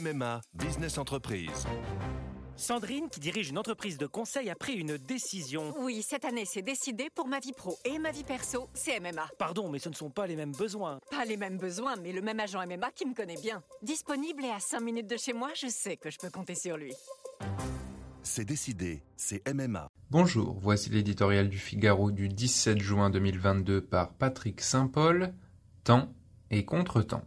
MMA Business Entreprise. Sandrine, qui dirige une entreprise de conseil, a pris une décision. Oui, cette année, c'est décidé pour ma vie pro et ma vie perso, c'est MMA. Pardon, mais ce ne sont pas les mêmes besoins. Pas les mêmes besoins, mais le même agent MMA qui me connaît bien. Disponible et à 5 minutes de chez moi, je sais que je peux compter sur lui. C'est décidé, c'est MMA. Bonjour, voici l'éditorial du Figaro du 17 juin 2022 par Patrick Saint-Paul. Temps et contre-temps.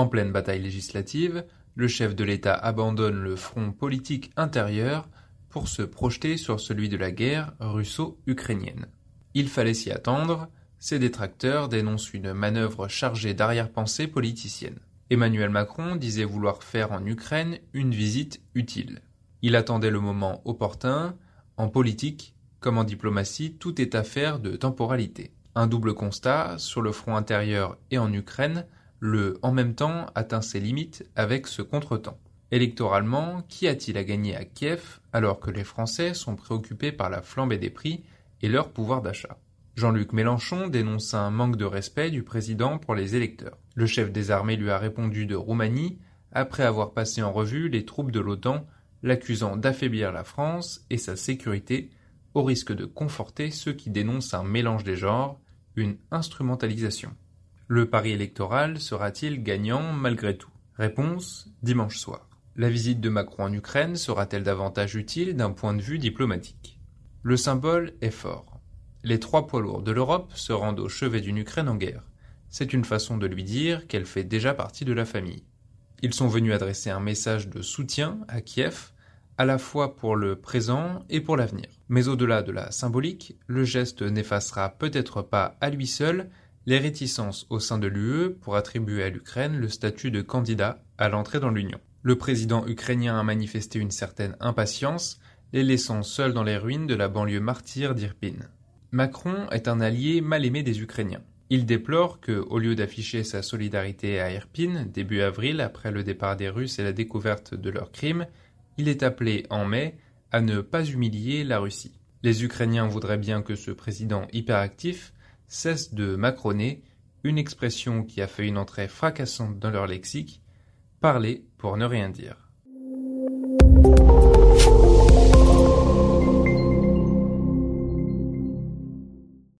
En pleine bataille législative, le chef de l'État abandonne le front politique intérieur pour se projeter sur celui de la guerre russo-ukrainienne. Il fallait s'y attendre, ses détracteurs dénoncent une manœuvre chargée d'arrière-pensée politicienne. Emmanuel Macron disait vouloir faire en Ukraine une visite utile. Il attendait le moment opportun, en politique comme en diplomatie, tout est affaire de temporalité. Un double constat, sur le front intérieur et en Ukraine, le en même temps atteint ses limites avec ce contretemps. Électoralement, qui a-t-il à gagner à Kiev alors que les Français sont préoccupés par la flambée des prix et leur pouvoir d'achat? Jean-Luc Mélenchon dénonce un manque de respect du président pour les électeurs. Le chef des armées lui a répondu de Roumanie après avoir passé en revue les troupes de l'OTAN, l'accusant d'affaiblir la France et sa sécurité au risque de conforter ceux qui dénoncent un mélange des genres, une instrumentalisation. Le pari électoral sera-t-il gagnant malgré tout? Réponse dimanche soir. La visite de Macron en Ukraine sera-t-elle davantage utile d'un point de vue diplomatique? Le symbole est fort. Les trois poids lourds de l'Europe se rendent au chevet d'une Ukraine en guerre. C'est une façon de lui dire qu'elle fait déjà partie de la famille. Ils sont venus adresser un message de soutien à Kiev, à la fois pour le présent et pour l'avenir. Mais au-delà de la symbolique, le geste n'effacera peut-être pas à lui seul les réticences au sein de l'UE pour attribuer à l'Ukraine le statut de candidat à l'entrée dans l'Union. Le président ukrainien a manifesté une certaine impatience, les laissant seuls dans les ruines de la banlieue martyre d'Irpin. Macron est un allié mal aimé des Ukrainiens. Il déplore que, au lieu d'afficher sa solidarité à Irpin début avril après le départ des Russes et la découverte de leurs crimes, il est appelé en mai à ne pas humilier la Russie. Les Ukrainiens voudraient bien que ce président hyperactif cesse de macroner, une expression qui a fait une entrée fracassante dans leur lexique, parler pour ne rien dire.